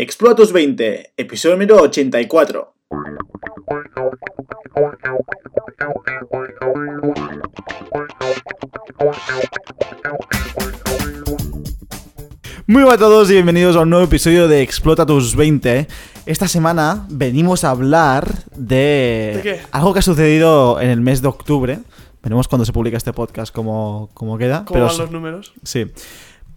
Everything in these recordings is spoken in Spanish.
Explora tus 20, episodio número 84. Muy buenas a todos y bienvenidos a un nuevo episodio de Explota tus 20. Esta semana venimos a hablar de, ¿De qué? algo que ha sucedido en el mes de octubre. Veremos cuando se publica este podcast cómo, cómo queda. ¿Cómo pero van los números? Sí.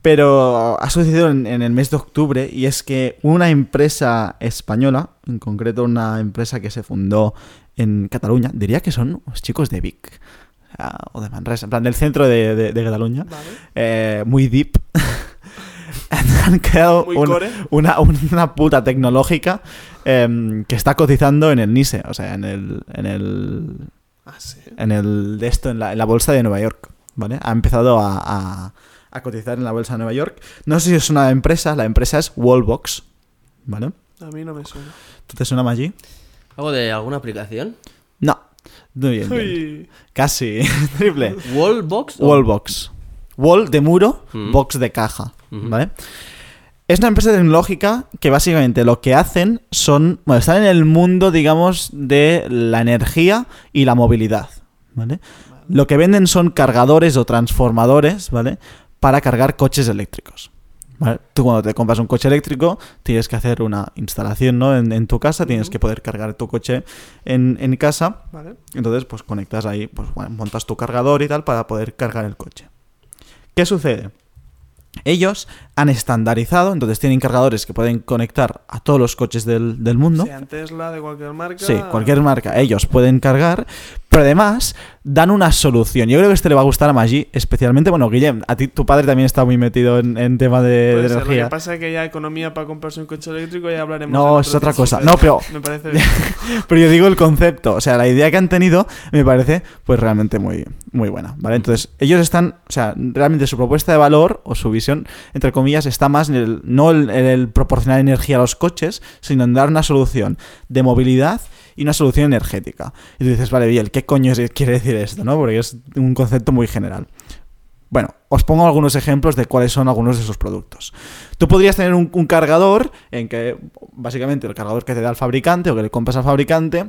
Pero ha sucedido en, en el mes de octubre y es que una empresa española, en concreto una empresa que se fundó en Cataluña, diría que son los chicos de Vic o, de Manresa, en plan del centro de, de- de Cataluña, Vale. eh, muy deep. Han creado un- una, una puta tecnológica em, que está cotizando en el NISE, o sea, en el, en el Ah, sí. en el de esto en la, en la bolsa de Nueva York, ¿vale? Ha empezado a, a- a cotizar en la bolsa de Nueva York. No sé si es una empresa, la empresa es Wallbox, ¿vale? A mí no me suena. ¿Tú te suena allí? ¿Algo de alguna aplicación? No. Muy bien, bien. Uy, Casi. Triple. ¿Wallbox? o- Wallbox. Wall de muro, Mm. box de caja. ¿vale? Es una empresa tecnológica que básicamente lo que hacen son, bueno, están en el mundo, digamos, de la energía y la movilidad, ¿vale? Lo que venden son cargadores o transformadores, ¿vale? Para cargar coches eléctricos. ¿vale? Tú cuando te compras un coche eléctrico tienes que hacer una instalación ¿no? en, en tu casa, tienes que poder cargar tu coche en, en casa Vale. entonces, pues conectas ahí, pues bueno, montas tu cargador y tal para poder cargar el coche. ¿Qué sucede? Ellos han estandarizado, entonces tienen cargadores que pueden conectar a todos los coches del, del mundo. Sean Tesla, de cualquier marca. Sí, cualquier marca, ellos pueden cargar, pero además dan una solución. Yo creo que este le va a gustar a Maggi, especialmente, bueno, Guillem, a ti tu padre también está muy metido en, en tema de, Puede de ser, energía. Lo que pasa es que ya economía para comprarse un coche eléctrico ya hablaremos. No, es otra cosa. No, pero- Me parece bien. Pero yo digo el concepto, o sea, la idea que han tenido me parece pues realmente muy, muy buena, ¿vale? Entonces, ellos están, o sea, realmente su propuesta de valor o su visión, entre comillas, está más en el, no en el proporcionar energía a los coches, sino en dar una solución de movilidad y una solución energética. Y tú dices, vale, bien, ¿qué coño es- quiere decir esto, no? Porque es un concepto muy general. Bueno, os pongo algunos ejemplos de cuáles son algunos de sus productos. Tú podrías tener un, un cargador en que, básicamente, el cargador que te da el fabricante o que le compras al fabricante,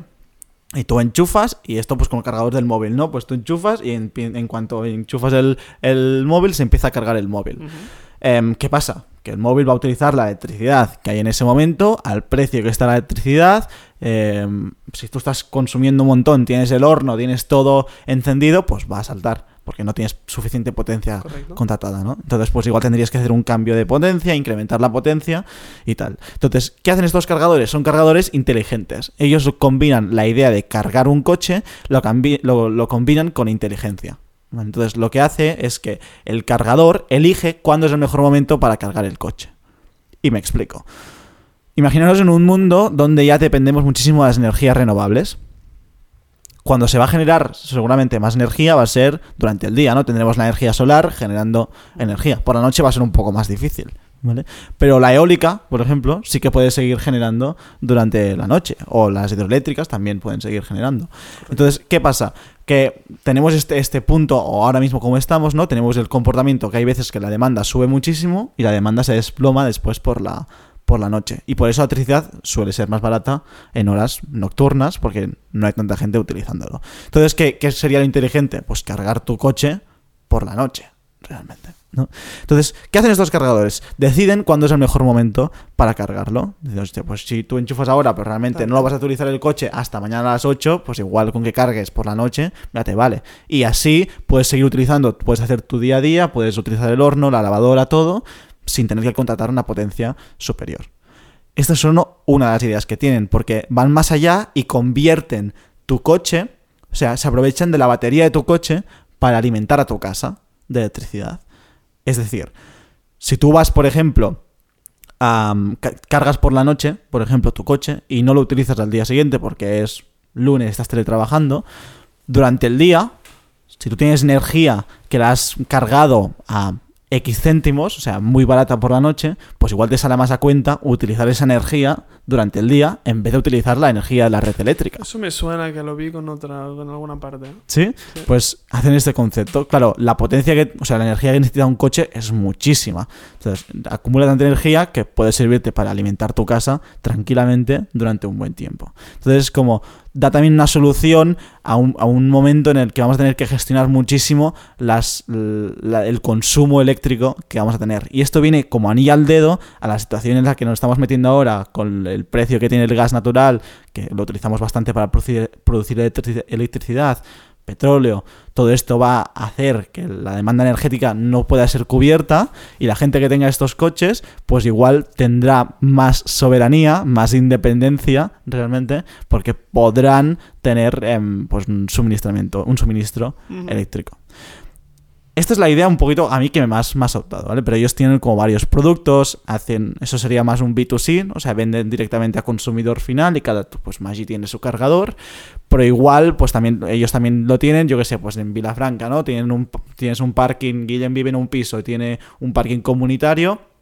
y tú enchufas, y esto pues con el cargador del móvil, ¿no? Pues tú enchufas y en, en cuanto enchufas el, el móvil se empieza a cargar el móvil. Em, ¿Qué pasa? Que el móvil va a utilizar la electricidad que hay en ese momento, al precio que está la electricidad. em, si tú estás consumiendo un montón, tienes el horno, tienes todo encendido, pues va a saltar, porque no tienes suficiente potencia Correcto. contratada, ¿no? Entonces, pues igual tendrías que hacer un cambio de potencia, incrementar la potencia y tal. Entonces, ¿qué hacen estos cargadores? Son cargadores inteligentes. Ellos combinan la idea de cargar un coche, lo, lo, lo combinan con inteligencia. Entonces, lo que hace es que el cargador elige cuándo es el mejor momento para cargar el coche. Y me explico. Imaginaros en un mundo donde ya dependemos muchísimo de las energías renovables. Cuando se va a generar seguramente más energía va a ser durante el día, ¿no? Tendremos la energía solar generando energía. Por la noche va a ser un poco más difícil, ¿vale? Pero la eólica, por ejemplo, sí que puede seguir generando durante la noche. O las hidroeléctricas también pueden seguir generando. Entonces, ¿qué pasa? Que tenemos este, este punto, o ahora mismo como estamos, ¿no? Tenemos el comportamiento que hay veces que la demanda sube muchísimo y la demanda se desploma después por la, por la noche. Y por eso la electricidad suele ser más barata en horas nocturnas porque no hay tanta gente utilizándolo. Entonces, ¿qué, qué sería lo inteligente? Pues cargar tu coche por la noche, realmente. ¿No? Entonces, ¿qué hacen estos cargadores? Deciden cuándo es el mejor momento para cargarlo. Dicen, "Hostia, pues si tú enchufas ahora, pero realmente no lo vas a utilizar el coche hasta mañana a las 8, pues igual con que cargues por la noche, ya te vale. Y así puedes seguir utilizando, puedes hacer tu día a día, puedes utilizar el horno, la lavadora, todo, sin tener que contratar una potencia superior. Estas son una de las ideas que tienen, porque van más allá y convierten tu coche, o sea, se aprovechan de la batería de tu coche para alimentar a tu casa de electricidad. Es decir, si tú vas, por ejemplo, ca- cargas por la noche, por ejemplo, tu coche, y no lo utilizas al día siguiente porque es lunes, estás teletrabajando, durante el día, si tú tienes energía que la has cargado a X céntimos, o sea, muy barata por la noche, pues igual te sale más a cuenta utilizar esa energía durante el día en vez de utilizar la energía de la red eléctrica. Eso me suena que lo vi con otra, con alguna parte. ¿Sí? Sí. Pues hacen este concepto. Claro, la potencia que, o sea, la energía que necesita un coche es muchísima. Entonces, acumula tanta energía que puede servirte para alimentar tu casa tranquilamente durante un buen tiempo. Entonces, como da también una solución a un, a un momento en el que vamos a tener que gestionar muchísimo las, la- el consumo eléctrico que vamos a tener. Y esto viene como anillo al dedo a la situación en la que nos estamos metiendo ahora con el precio que tiene el gas natural, que lo utilizamos bastante para producir, producir electrici- electricidad, petróleo, todo esto va a hacer que la demanda energética no pueda ser cubierta y la gente que tenga estos coches pues igual tendrá más soberanía, más independencia realmente porque podrán tener em, pues un suministramiento, un suministro eléctrico. Esta es la idea un poquito a mí que me más, más ha optado, ¿vale? Pero ellos tienen como varios productos, hacen, eso sería más un B2C, o sea, venden directamente a consumidor final y cada, pues Maggi tiene su cargador, pero igual, pues también, ellos también lo tienen, yo que sé, pues en Vilafranca, ¿no? Tienen un, tienes un parking, Guillem vive en un piso y tiene un parking comunitario,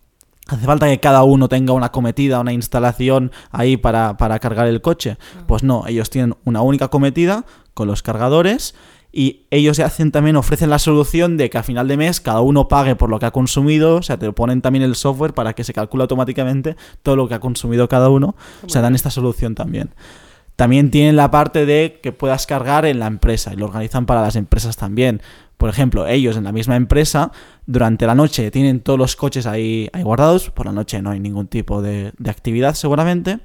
¿Hace falta que cada uno tenga una cometida, una instalación ahí para, para cargar el coche? Pues no, ellos tienen una única cometida con los cargadores y ellos ya hacen también, ofrecen la solución de que a final de mes cada uno pague por lo que ha consumido, o sea, te ponen también el software para que se calcule automáticamente todo lo que ha consumido cada uno, o sea, dan esta solución también. También tienen la parte de que puedas cargar en la empresa y lo organizan para las empresas también. Por ejemplo, ellos en la misma empresa, durante la noche tienen todos los coches ahí, ahí guardados, por la noche no hay ningún tipo de, de actividad seguramente.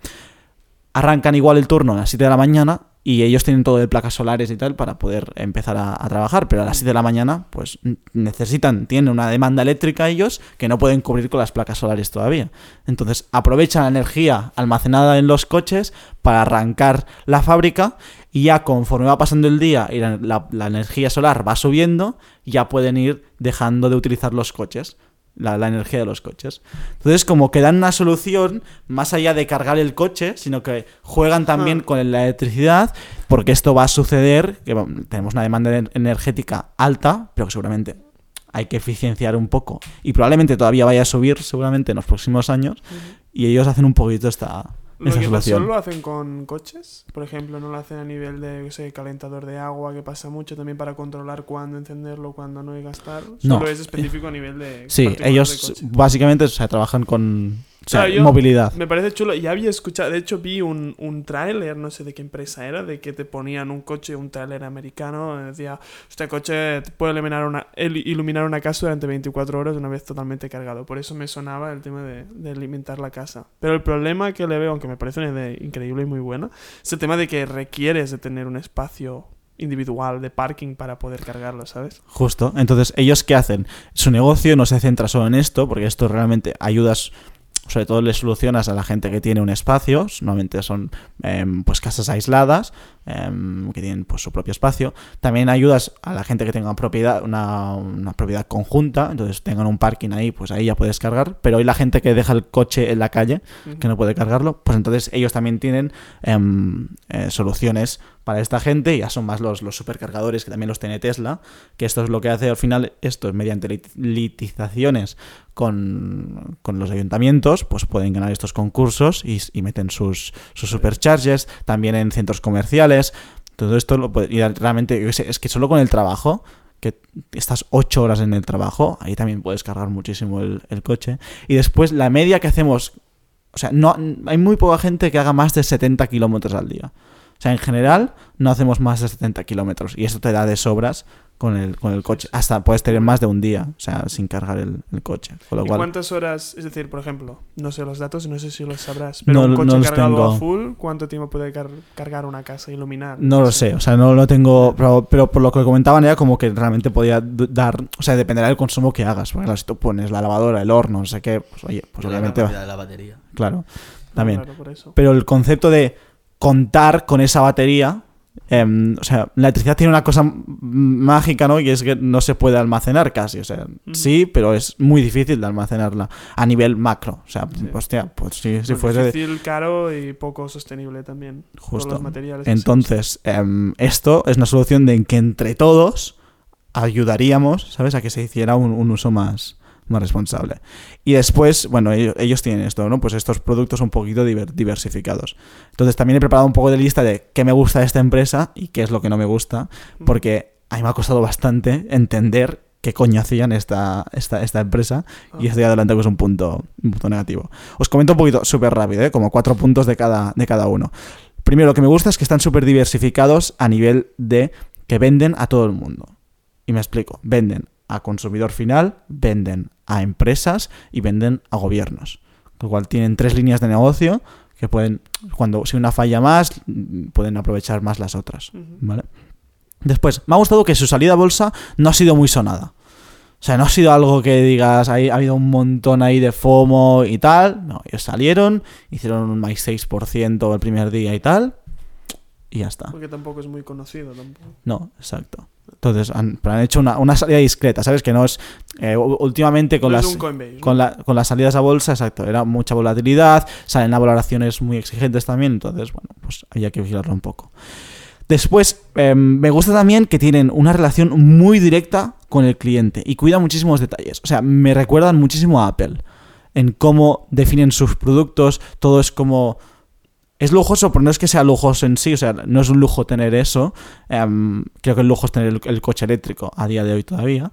Arrancan igual el turno a las 7 de la mañana y ellos tienen todo de placas solares y tal para poder empezar a, trabajar, pero a las 7 de la mañana pues necesitan, tienen una demanda eléctrica ellos que no pueden cubrir con las placas solares todavía. Entonces aprovechan la energía almacenada en los coches para arrancar la fábrica y ya conforme va pasando el día y la energía solar va subiendo, ya pueden ir dejando de utilizar los coches, la, la energía de los coches. Entonces como que dan una solución más allá de cargar el coche, sino que juegan también Ah. con la electricidad, porque esto va a suceder, que bueno, tenemos una demanda ener- energética alta, pero que seguramente hay que eficienciar un poco y probablemente todavía vaya a subir seguramente en los próximos años y ellos hacen un poquito esta, Lo que solución. lo hacen con coches, por ejemplo, no lo hacen a nivel de, yo sé, calentador de agua, que pasa mucho también para controlar cuándo encenderlo, cuándo no y gastar. No. Solo es específico a nivel de. Sí, de ellos básicamente o sea, trabajan con o sea, Claro, yo- movilidad. Me parece chulo. Ya había escuchado, de hecho vi un, un tráiler, no sé de qué empresa era, de que te ponían un coche, un tráiler americano, decía, este coche te puede iluminar una, iluminar una casa durante 24 horas una vez totalmente cargado. Por eso me sonaba el tema de, de alimentar la casa. Pero el problema que le veo, aunque me parece una idea increíble y muy buena, es el tema de que requieres de tener un espacio individual de parking para poder cargarlo, ¿sabes? Justo. Entonces, ¿ellos qué hacen? Su negocio no se centra solo en esto, porque esto realmente ayudas, sobre todo le solucionas a la gente que tiene un espacio, normalmente son em, pues casas aisladas, em, que tienen pues su propio espacio. También ayudas a la gente que tenga una propiedad, una, una propiedad conjunta, entonces tengan un parking ahí, pues ahí ya puedes cargar. Pero hay la gente que deja el coche en la calle, que no puede cargarlo, pues entonces ellos también tienen em, eh, soluciones para esta gente, ya son más los, los supercargadores que también los tiene Tesla, que esto es lo que hace al final, esto es mediante lit- litizaciones con, con los ayuntamientos, pues pueden ganar estos concursos y, y meten sus, sus supercharges, también en centros comerciales, todo esto lo puede, y realmente, es que solo con el trabajo, que estás ocho horas en el trabajo, ahí también puedes cargar muchísimo el, el coche. Y después la media que hacemos, o sea, no hay muy poca gente que haga más de 70 kilómetros al día. O sea, en general no hacemos más de 70 kilómetros y eso te da de sobras con el, con el coche. Hasta puedes tener más de un día, o sea, sin cargar el, el coche. Con lo ¿Y cual, cuántas horas, es decir, por ejemplo, no sé los datos, no sé si los sabrás, pero No- un coche los cargado tengo. a full, ¿cuánto tiempo puede car- cargar una casa, iluminar? no lo sé, o sea, no lo tengo, pero, pero por lo que comentaban era como que realmente podía dar, o sea, dependerá del consumo que hagas, porque claro, si tú pones la lavadora, el horno, no sé qué, pues oye, pues la obviamente, va- capacidad de la batería. claro, también. claro, por eso. Pero el concepto de contar con esa batería, em, o sea, la electricidad tiene una cosa mágica, ¿no? Y es que no se puede almacenar casi, o sea, sí, pero es muy difícil de almacenarla a nivel macro, o sea, Sí. hostia, pues sí, si Pues fuese... difícil, caro y poco sostenible también. Justo. los materiales Entonces, em, esto es una solución de en que entre todos ayudaríamos, ¿sabes? A que se hiciera un, un uso más, más responsable. Y después, bueno, ellos, ellos tienen esto, ¿no? Pues estos productos un poquito diver- diversificados. Entonces también he preparado un poco de lista de qué me gusta de esta empresa y qué es lo que no me gusta, porque a mí me ha costado bastante entender qué coño hacían esta, esta, esta empresa y estoy adelante que es un punto, un punto negativo. Os comento un poquito súper rápido, ¿eh? como cuatro puntos de cada, de cada uno. Primero, lo que me gusta es que están súper diversificados a nivel de que venden a todo el mundo. Y me explico, venden a consumidor final, venden a empresas y venden a gobiernos. Con lo cual tienen tres líneas de negocio que pueden, cuando si una falla más, pueden aprovechar más las otras. ¿Vale? Después, me ha gustado que su salida a bolsa no ha sido muy sonada. O sea, no ha sido algo que digas, ha habido un montón ahí de FOMO y tal. No, ellos salieron, hicieron un más 6% el primer día y tal. Y ya está. Porque tampoco es muy conocido tampoco. No, exacto. Entonces, han, pero han hecho una, una salida discreta, ¿sabes? Que no es. eh, últimamente con No las. Coinbase. Con, ¿no? la- con las salidas a bolsa, exacto, era mucha volatilidad, salen a valoraciones muy exigentes también, entonces, bueno, pues había que vigilarlo un poco. Después, eh, me gusta también que tienen una relación muy directa con el cliente y cuidan muchísimos detalles. O sea, me recuerdan muchísimo a Apple en cómo definen sus productos, todo es como... Es lujoso, pero no es que sea lujoso en sí, o sea, no es un lujo tener eso. Em, creo que el lujo es tener el, coche eléctrico a día de hoy todavía.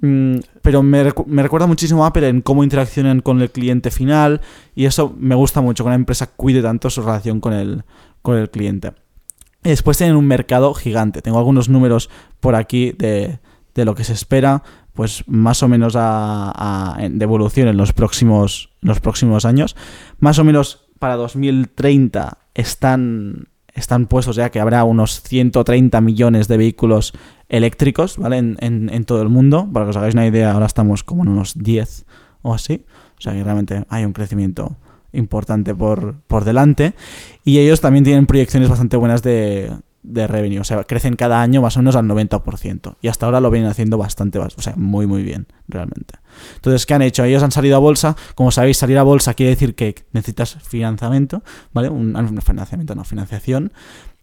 Mm, pero me, me recuerda muchísimo a Apple en cómo interaccionan con el cliente final y eso me gusta mucho, que una empresa cuide tanto su relación con el, con el cliente. Después tienen un mercado gigante. Tengo algunos números por aquí de, de lo que se espera, pues más o menos a, a- de evolución en los próximos, los próximos años. Más o menos para 2030 están, están puestos ya que habrá unos 130 millones de vehículos eléctricos, ¿vale? En, en- en todo el mundo. Para que os hagáis una idea, ahora estamos como en unos 10 o así. O sea que realmente hay un crecimiento importante por, por delante. Y ellos también tienen proyecciones bastante buenas de, de revenue. O sea, crecen cada año más o menos al 90%. Y hasta ahora lo vienen haciendo bastante, bas- o sea, muy, muy bien, realmente. Entonces, ¿qué han hecho? Ellos han salido a bolsa. Como sabéis, salir a bolsa quiere decir que necesitas financiamiento, ¿vale? Un, un financiamiento, no, financiación.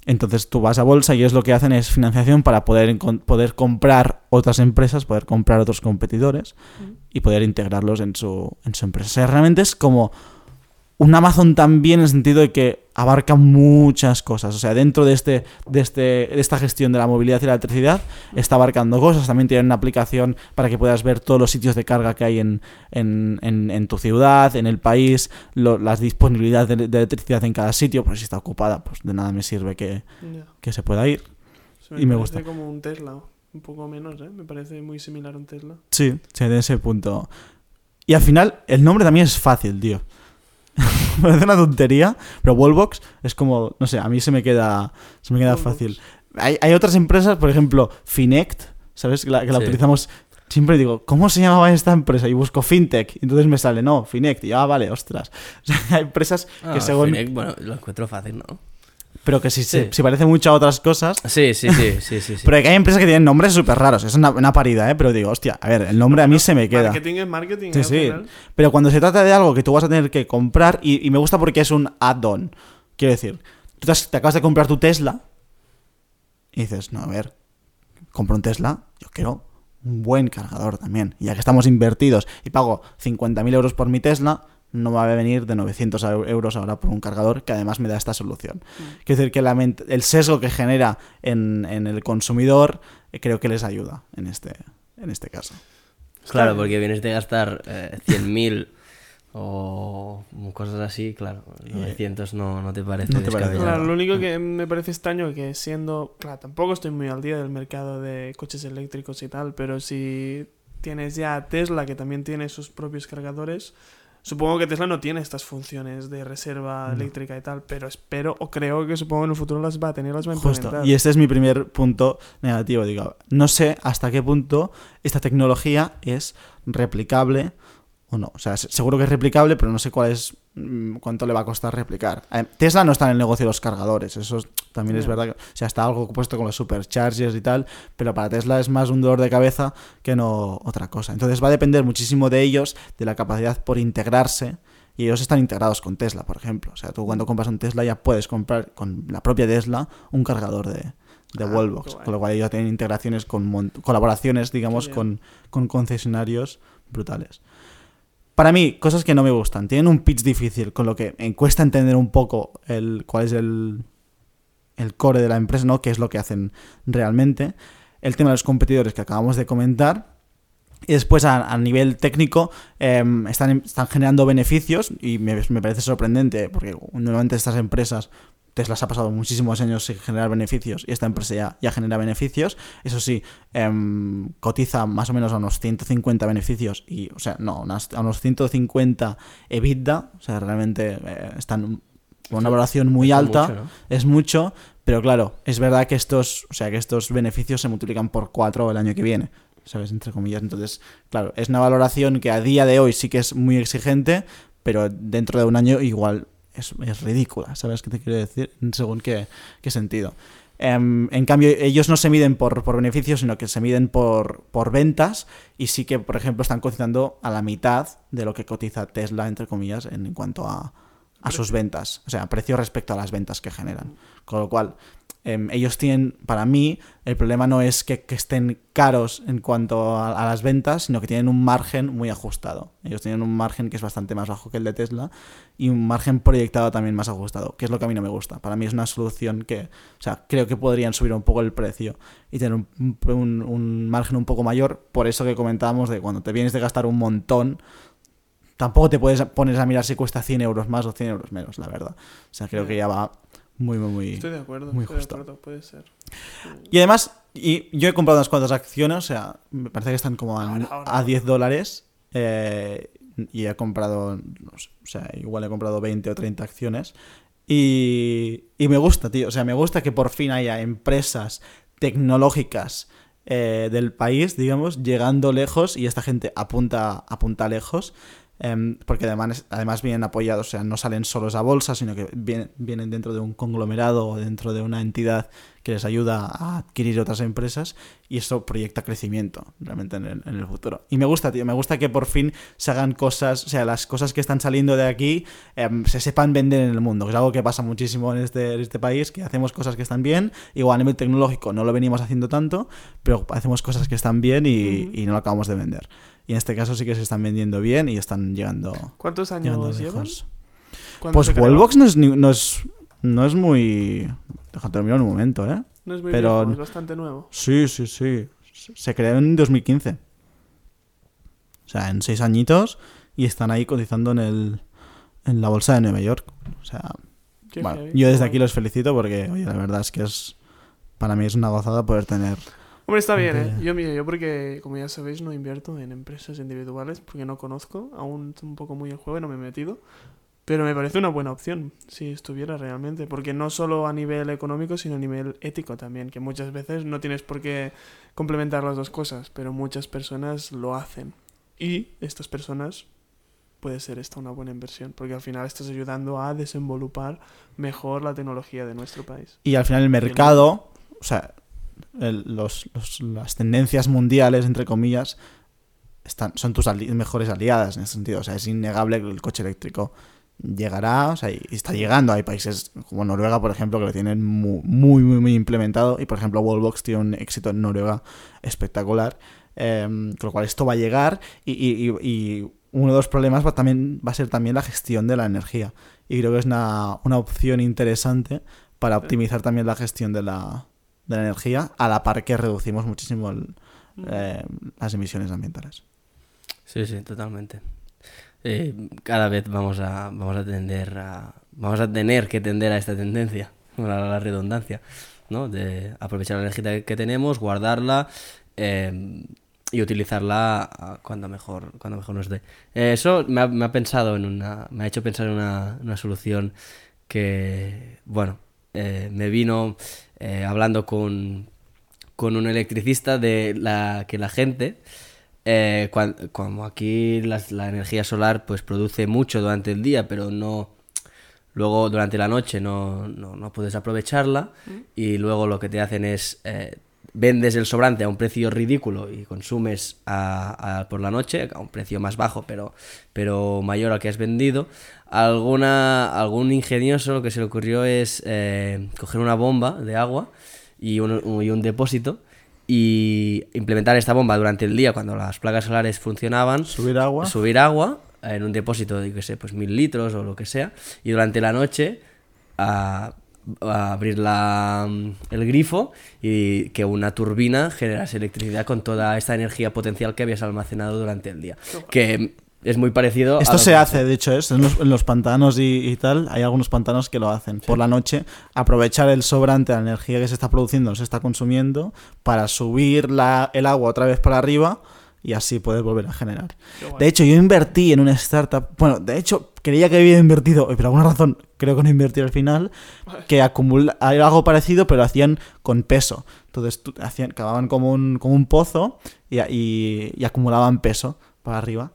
Entonces tú vas a bolsa y ellos lo que hacen es financiación para poder, poder comprar otras empresas, poder comprar otros competidores y poder integrarlos en su, en su empresa. O sea, realmente es como un Amazon también en el sentido de que abarca muchas cosas. O sea, dentro de, este, de, este, de esta gestión de la movilidad y la electricidad está abarcando cosas. También tienen una aplicación para que puedas ver todos los sitios de carga que hay en, en, en- en tu ciudad, en el país, lo- las disponibilidades de, de electricidad en cada sitio. Pues si está ocupada, pues de nada me sirve que, se pueda ir. Se Y me gusta. como un Tesla. Un poco menos, ¿eh? Me parece muy similar a un Tesla. Sí, sí, de ese punto. Y al final, el nombre también es fácil, tío. Parece una tontería, pero Wallbox es como, no sé, a mí se me queda, se me queda Wallbox. fácil. Hay, hay otras empresas, por ejemplo, Finect, ¿sabes? Que la, que la Sí. utilizamos. Siempre digo, ¿cómo se llamaba esta empresa? Y busco FinTech. Y entonces me sale, no, Finect. Y ah, vale, ostras. O sea, hay empresas que Ah, según. Finec, bueno, lo encuentro fácil, ¿no? Pero que si se Sí. si parece mucho a otras cosas. Sí, sí, sí, sí, sí. sí. Pero que hay empresas que tienen nombres súper raros. Es una, una parida, ¿eh? Pero digo, hostia, a ver, el nombre a mí se me queda. Marketing es marketing. Sí, ¿eh? Sí. final. Pero cuando se trata de algo que tú vas a tener que comprar, y, y me gusta porque es un add-on. Quiero decir, tú te, has- te acabas de comprar tu Tesla y dices, no, a ver, compro un Tesla, yo quiero un buen cargador también. Y ya que estamos invertidos y pago 50.000 euros por mi Tesla, no me va a venir de 900 eu- euros ahora por un cargador que además me da esta solución. Quiero decir que la el sesgo que genera en, en el consumidor eh, creo que les ayuda en este, en este caso. Claro, porque vienes de gastar eh, 100.000 o cosas así, claro. 900 no, no te parece No te parece descabellado. Claro, lo único que me parece extraño que siendo, claro, tampoco estoy muy al día del mercado de coches eléctricos y tal, pero si tienes ya Tesla que también tiene sus propios cargadores, supongo que Tesla no tiene estas funciones de reserva No. eléctrica y tal, pero espero o creo que supongo en el futuro las va a tener, las va a Justo. implementar. Y este es mi primer punto negativo. Digo, no sé hasta qué punto esta tecnología es replicable o no. O sea, se- seguro que es replicable, pero no sé cuál es mm, cuánto le va a costar replicar. Eh, Tesla no está en el negocio de los cargadores. Eso es- también es verdad. Que, o sea, está algo puesto con los superchargers y tal, pero para Tesla es más un dolor de cabeza que no otra cosa. Entonces va a depender muchísimo de ellos, de la capacidad por integrarse. Y ellos están integrados con Tesla, por ejemplo. O sea, tú cuando compras un Tesla ya puedes comprar con la propia Tesla un cargador de, de Ah, Wallbox, con lo cual ellos tienen integraciones con colaboraciones, digamos, con, con concesionarios brutales. Para mí, cosas que no me gustan. Tienen un pitch difícil, con lo que me cuesta entender un poco el, cuál es el, el core de la empresa, ¿no? Qué es lo que hacen realmente. El tema de los competidores que acabamos de comentar. Y después, a, a nivel técnico, em, están, están generando beneficios y me, me parece sorprendente porque normalmente estas empresas, Tesla se ha pasado muchísimos años sin generar beneficios y esta empresa ya, ya genera beneficios. Eso sí, em, cotiza más o menos a unos 150 beneficios y, o sea, no, unas- a unos 150 EBITDA, o sea, realmente eh, están con una valoración muy Es alta mucho, ¿no? es mucho, pero claro, es verdad que estos, o sea, que estos beneficios se multiplican por cuatro el año que viene, ¿sabes? Entre comillas. Entonces, claro, es una valoración que a día de hoy sí que es muy exigente, pero dentro de un año igual es, es ridícula, ¿sabes qué te quiero decir? Según qué, qué sentido. Em, en cambio, ellos no se miden por, por beneficios, sino que se miden por, por ventas y sí que, por ejemplo, están cotizando a la mitad de lo que cotiza Tesla, entre comillas, en cuanto a, a sus ventas, o sea, precio respecto a las ventas que generan. Con lo cual, em, ellos tienen, para mí, el problema no es que, que estén caros en cuanto a, a las ventas, sino que tienen un margen muy ajustado. Ellos tienen un margen que es bastante más bajo que el de Tesla y un margen proyectado también más ajustado, que es lo que a mí no me gusta. Para mí es una solución que, o sea, creo que podrían subir un poco el precio y tener un, un- un margen un poco mayor, por eso que comentábamos de cuando te vienes de gastar un montón, tampoco te puedes poner a mirar si cuesta 100 euros más o 100 euros menos, la verdad. O sea, creo que ya va muy, muy, muy... Estoy de acuerdo, muy estoy justo. de acuerdo, puede ser. Y además, y yo he comprado unas cuantas acciones, o sea, me parece que están como a, Ahora, ahora, a 10 dólares. eh, y he comprado, no sé, o sea, igual he comprado 20 o 30 acciones. Y, y me gusta, tío. O sea, me gusta que por fin haya empresas tecnológicas eh, del país, digamos, llegando lejos y esta gente apunta, apunta lejos. Em, porque además, además vienen apoyados, o sea, no salen solos a bolsa, sino que vienen, vienen dentro de un conglomerado o dentro de una entidad que les ayuda a adquirir otras empresas y eso proyecta crecimiento realmente en el, en el futuro. Y me gusta, tío, me gusta que por fin se hagan cosas, o sea, las cosas que están saliendo de aquí em, se sepan vender en el mundo, que es algo que pasa muchísimo en este, en este país, que hacemos cosas que están bien, igual a nivel tecnológico no lo venimos haciendo tanto, pero hacemos cosas que están bien y, no lo acabamos de vender. Y en este caso sí que se están vendiendo bien y están llegando, ¿Cuántos llegando años llevan? lejos. ¿Cuándo Pues? Wallbox no es, no es, no es muy... Déjate terminar un momento, ¿eh? No es muy pero- viejo, es bastante nuevo. Sí, sí, sí. Se creó en 2015. O sea, en seis añitos y están ahí cotizando en el en la bolsa de Nueva York. O sea, Qué bueno, yo desde aquí los felicito porque, oye, la verdad es que es para mí es una gozada poder tener. Hombre, está bien, ¿eh? Yo, mira, yo porque, como ya sabéis, no invierto en empresas individuales porque no conozco, aún un poco muy el juego y no me he metido. Pero me parece una buena opción si estuviera realmente, porque no solo a nivel económico, sino a nivel ético también, que muchas veces no tienes por qué complementar las dos cosas, pero muchas personas lo hacen. Y estas personas puede ser esta una buena inversión, porque al final estás ayudando a desenvolupar mejor la tecnología de nuestro país. Y al final el mercado, o sea, el- los, los- las tendencias mundiales, entre comillas, están, son tus ali- mejores aliadas en ese sentido. O sea, es innegable que el coche eléctrico llegará, o sea, y está llegando. Hay países como Noruega, por ejemplo, que lo tienen mu- muy, muy, muy implementado. Y, por ejemplo, Wallbox tiene un éxito en Noruega espectacular. eh, con lo cual esto va a llegar y, y- y- y uno de los problemas va, también, va a ser también la gestión de la energía. Y creo que es una, una opción interesante para optimizar también la gestión de la, de la energía, a la par que reducimos muchísimo el- eh, las emisiones ambientales. Sí, sí, totalmente. Eh, cada vez vamos a, vamos a tender a, vamos a tener que tender a esta tendencia, a la redundancia, ¿no? De aprovechar la energía que tenemos, guardarla eh, y utilizarla cuando mejor, cuando mejor nos dé. Eh, eso me ha, me ha pensado en una, me ha hecho pensar en una, una solución que, bueno, me vino hablando con, con un electricista de la que la gente eh, cuan- como aquí las- la energía solar pues produce mucho durante el día pero no luego durante la noche no, no, no puedes aprovecharla y luego lo que te hacen es eh, vendes el sobrante a un precio ridículo y consumes a- a- por la noche a un precio más bajo pero, pero mayor al que has vendido. Alguna algún ingenioso lo que se le ocurrió es eh, coger una bomba de agua y un, y un depósito y implementar esta bomba durante el día cuando las placas solares funcionaban, Subir agua. subir agua en un depósito de, qué sé, pues mil litros o lo que sea, y durante la noche a, a abrir la, el grifo y que una turbina generase electricidad con toda esta energía potencial que habías almacenado durante el día. Que es muy parecido Esto lo se hace, de hecho, es en los, en los pantanos y, y tal. Hay algunos pantanos que lo hacen. Por la noche, aprovechar el sobrante, la energía que se está produciendo, se está consumiendo, para subir la- el agua otra vez para arriba y así poder volver a generar. De hecho, yo invertí en una startup. Bueno, de hecho, creía que había invertido, pero por alguna razón creo que no invertí al final. Que acumula algo parecido, pero hacían con peso. Entonces, hacían, cavaban como un, como un pozo y, y- y acumulaban peso para arriba.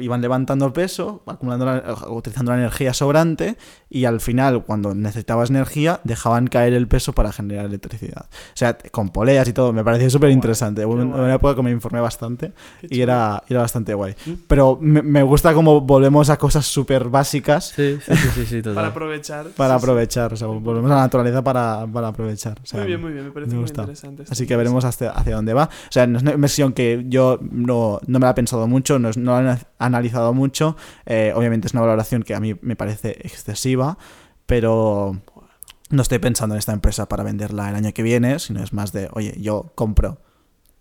Iban levantando peso, acumulando la- utilizando la energía sobrante y al final, cuando necesitabas energía, dejaban caer el peso para generar electricidad. O sea, con poleas y todo, me pareció súper interesante. Hubo una época que me informé bastante y era, era bastante guay. Pero me, me gusta como volvemos a cosas súper básicas Sí, sí, sí, sí, total. Para aprovechar. para sí, sí. aprovechar. O sea, volvemos a la naturaleza para, para aprovechar. O sea, Muy bien, muy bien. Me parece me muy interesante. esto. Así que veremos hacia, hacia dónde va. O sea, no es una inversión que yo no, no me la he pensado mucho, no, es- no la he analizado mucho. Eh, obviamente es una valoración que a mí me parece excesiva, pero no estoy pensando en esta empresa para venderla el año que viene, sino es más de, oye, yo compro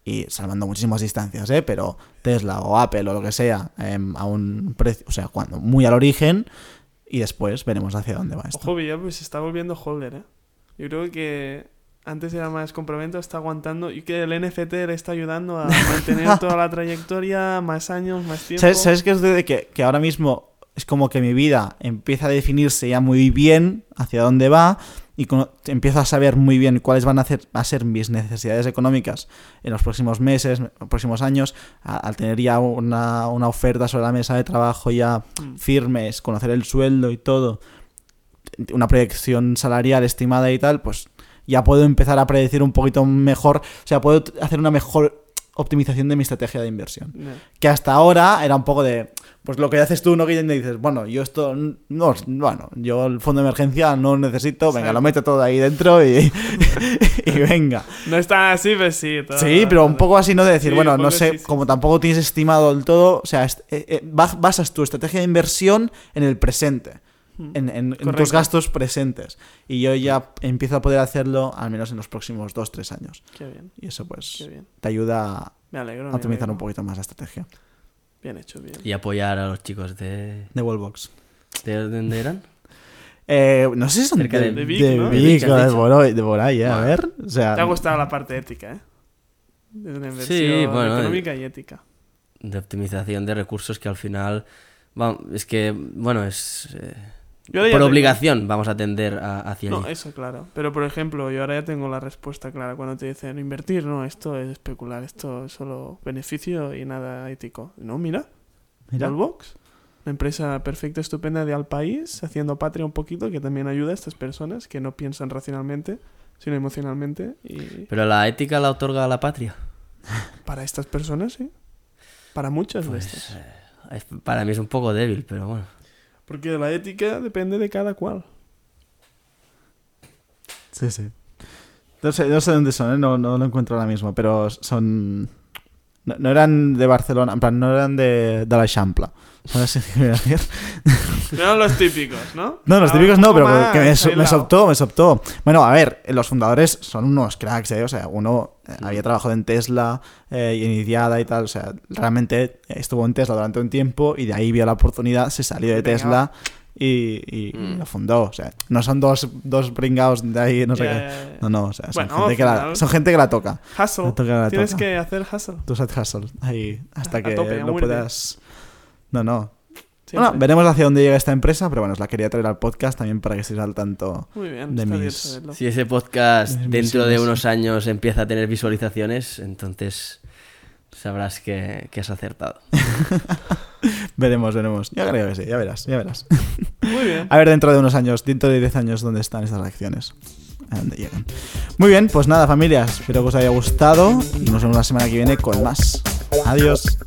y salvando muchísimas distancias, ¿eh? pero Tesla o Apple o lo que sea em, a un precio, o sea, cuando muy al origen y después veremos hacia dónde va esto. Ojo, Villa, pues se está volviendo holder, ¿eh? Yo creo que antes era más compromiso, está aguantando y que el NFT le está ayudando a mantener toda la trayectoria, más años, más tiempo. ¿Sabes, ¿Sabes qué es de que, que ahora mismo es como que mi vida empieza a definirse ya muy bien hacia dónde va y cono- empiezo a saber muy bien cuáles van a, hacer, a ser mis necesidades económicas en los próximos meses, próximos años, a- al tener ya una, una oferta sobre la mesa de trabajo ya Mm. firmes, conocer el sueldo y todo, una proyección salarial estimada y tal, pues ya puedo empezar a predecir un poquito mejor, o sea, puedo hacer una mejor optimización de mi estrategia de inversión No. que hasta ahora era un poco de pues lo que haces tú no que dices bueno yo esto no bueno yo el fondo de emergencia no necesito venga lo meto todo ahí dentro y, y venga No está así, pues sí. todo- sí pero un poco así no de decir Sí, bueno no sé sí, como tampoco tienes estimado del todo o sea eh, eh, bas- basas tu estrategia de inversión en el presente. En, en- en tus gastos presentes y yo ya empiezo a poder hacerlo al menos en los próximos dos tres años Qué bien, y eso pues bien. te ayuda Me alegro. a me optimizar alegro. un poquito más la estrategia Bien hecho, bien. Y apoyar a los chicos de... de Wallbox ¿De dónde eran? Eh, no sé si son Cerca de, de- de Vic, de ¿no? De Vic de ahí, eh, a Bueno. ver. O sea, Te ha gustado la parte ética, ¿eh? De una Sí, inversión bueno, eh. económica y ética. De optimización de recursos que al final... Vamos, es que, bueno, es... eh, Yo por tengo- obligación vamos a tender a- hacia No, allí. eso claro. Pero por ejemplo, yo ahora ya tengo la respuesta clara cuando te dicen invertir, no, esto es especular, esto es solo beneficio y nada ético. No, mira, mira. Wallbox, una empresa perfecta, estupenda de al país, haciendo patria un poquito, que también ayuda a estas personas que no piensan racionalmente, sino emocionalmente. Y Pero la ética la otorga la patria. para estas personas, sí. Para muchas de Pues estas. eh, para mí es un poco débil, pero bueno. Porque la ética depende de cada cual. Sí, sí. No sé, no sé dónde son, ¿eh? no, no lo encuentro ahora mismo, pero son... No, no eran de Barcelona, en plan, no eran de, de la Champla. ¿Sabes qué decir? No los típicos, ¿no? No, los típicos no, pero que me, me soltó, me soltó. Bueno, a ver, los fundadores son unos cracks, ¿eh? O sea, uno eh, había trabajado en Tesla, eh, y iniciada y tal, o sea, realmente estuvo en Tesla durante un tiempo y de ahí vio la oportunidad, se salió de Tesla y- y Mm. lo fundó. O sea, no son dos, dos pringados de ahí, no sé Ya, qué. ya, ya. No, no, o sea, son, Bueno, gente, que la, son gente que la toca. Hustle. La toca, la Tienes toca. que hacer hustle. Tu side hustle, ahí, hasta A que tope, lo puedas... No, no. Siempre. Bueno, veremos hacia dónde llega esta empresa, pero bueno, os la quería traer al podcast también para que estéis al tanto. Muy bien, de bien mis- saberlo. Si ese podcast Mis dentro de misiones. unos años empieza a tener visualizaciones, entonces sabrás que, que has acertado. veremos, veremos. Yo creo que sí, ya verás, ya verás. Muy bien. A ver dentro de unos años, dentro de 10 años, dónde están estas acciones. A dónde llegan. Muy bien, pues nada, familias. Espero que os haya gustado y nos vemos la semana que viene con más. Adiós.